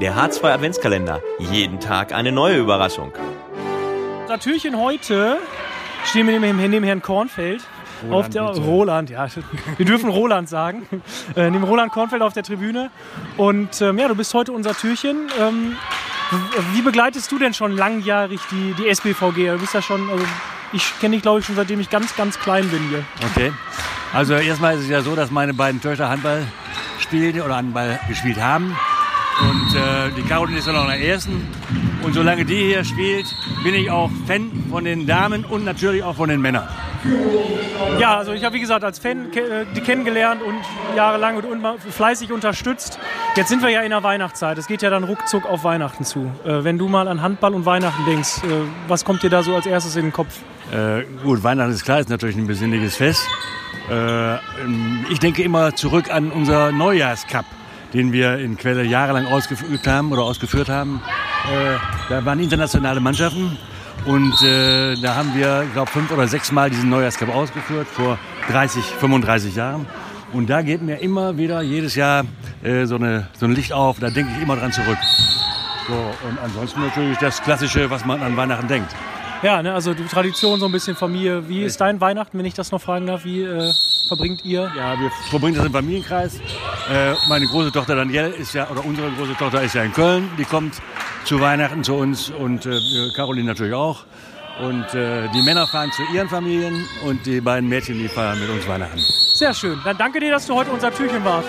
Der H2 Adventskalender. Jeden Tag eine neue Überraschung. Unser Türchen heute stehen wir neben, neben Herrn Kornfeld. Roland, auf der bitte. Roland, ja, wir dürfen Roland sagen. Äh, neben Roland Kornfeld auf der Tribüne. Und ähm, ja, du bist heute unser Türchen. Ähm, wie begleitest du denn schon langjährig die, die SBVG? Du bist ja schon, also ich kenne dich glaube ich schon seitdem ich ganz, ganz klein bin hier. Okay. Also erstmal ist es ja so, dass meine beiden Töchter Handball spielen oder Handball gespielt haben. Und äh, die Caroline ist ja noch in der ersten. Und solange die hier spielt, bin ich auch Fan von den Damen und natürlich auch von den Männern. Ja, also ich habe wie gesagt als Fan ke- äh, die kennengelernt und jahrelang und un- fleißig unterstützt. Jetzt sind wir ja in der Weihnachtszeit. Es geht ja dann ruckzuck auf Weihnachten zu. Äh, wenn du mal an Handball und Weihnachten denkst, äh, was kommt dir da so als erstes in den Kopf? Äh, gut, Weihnachten ist klar, ist natürlich ein besinnliches Fest. Äh, ähm, ich denke immer zurück an unser Neujahrscup, den wir in Quelle jahrelang ausgeführt haben oder ausgeführt haben. Äh, da waren internationale Mannschaften und äh, da haben wir, ich glaube, fünf oder sechs Mal diesen Neujahrscup ausgeführt vor 30, 35 Jahren. Und da geht mir immer wieder jedes Jahr äh, so, eine, so ein Licht auf. Da denke ich immer dran zurück. So, und ansonsten natürlich das Klassische, was man an Weihnachten denkt. Ja, ne, also die Tradition, so ein bisschen Familie. Wie ist dein Weihnachten, wenn ich das noch fragen darf? Wie äh, verbringt ihr? Ja, wir verbringen das im Familienkreis. Äh, meine große Tochter Danielle ist ja, oder unsere große Tochter ist ja in Köln. Die kommt zu Weihnachten zu uns und äh, Caroline natürlich auch. Und äh, die Männer fahren zu ihren Familien und die beiden Mädchen, die feiern mit uns Weihnachten. Sehr schön. Dann danke dir, dass du heute unser Türchen warst.